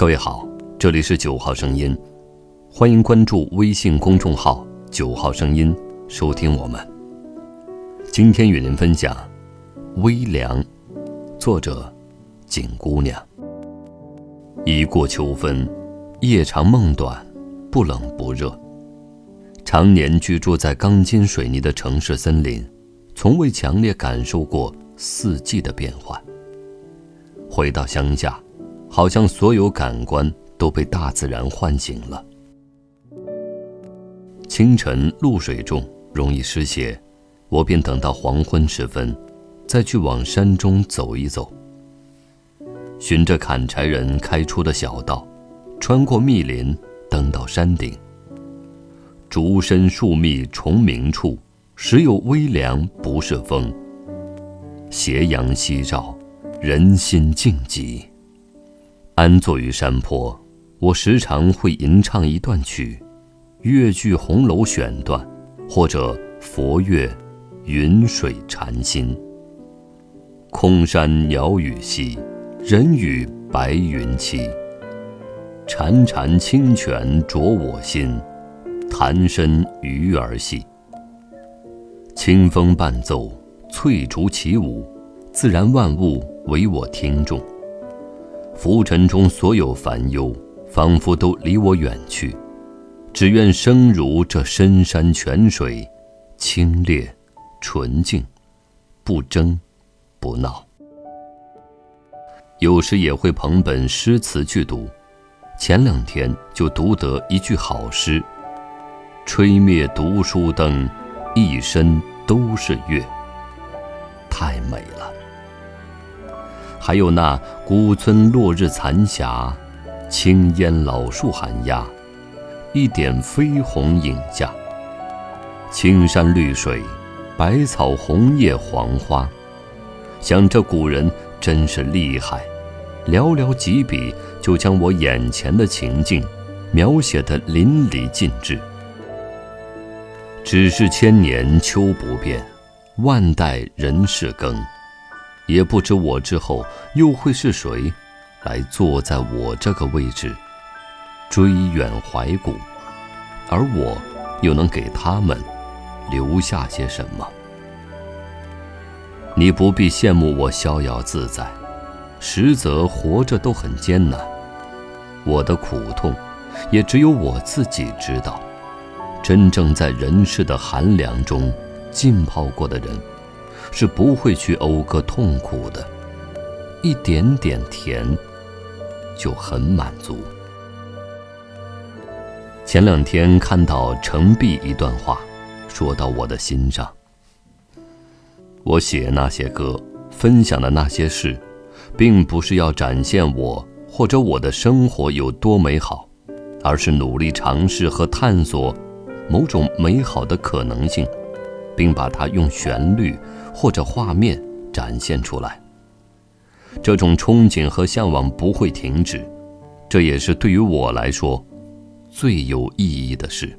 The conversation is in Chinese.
各位好，这里是九号声音，欢迎关注微信公众号“九号声音”，收听我们。今天与您分享《微凉》，作者景姑娘。已过秋分，夜长梦短，不冷不热。常年居住在钢筋水泥的城市森林，从未强烈感受过四季的变换。回到乡下。好像所有感官都被大自然唤醒了。清晨露水重，容易湿鞋，我便等到黄昏时分，再去往山中走一走。循着砍柴人开出的小道，穿过密林，登到山顶。竹深树密虫鸣处，时有微凉，不是风。斜阳西照，人心静极。安坐于山坡，我时常会吟唱一段曲，越剧《红楼》选段，或者佛乐《云水禅心》。空山鸟语稀，人语白云栖。潺潺清泉濯我心，潭深鱼儿戏。清风伴奏，翠竹起舞，自然万物为我听众。浮尘中所有烦忧，仿佛都离我远去，只愿生如这深山泉水，清冽、纯净，不争，不闹。有时也会捧本诗词去读，前两天就读得一句好诗：“吹灭读书灯，一身都是月。”太美了。还有那孤村落日残霞，青烟老树寒鸦，一点飞鸿影下。青山绿水，百草红叶黄花。想这古人真是厉害，寥寥几笔就将我眼前的情境描写得淋漓尽致。只是千年秋不变，万代人事更。也不知我之后又会是谁，来坐在我这个位置，追远怀古，而我又能给他们留下些什么？你不必羡慕我逍遥自在，实则活着都很艰难。我的苦痛，也只有我自己知道。真正在人世的寒凉中浸泡过的人。是不会去讴歌痛苦的，一点点甜就很满足。前两天看到程璧一段话，说到我的心上。我写那些歌，分享的那些事，并不是要展现我或者我的生活有多美好，而是努力尝试和探索某种美好的可能性，并把它用旋律。或者画面展现出来，这种憧憬和向往不会停止，这也是对于我来说最有意义的事。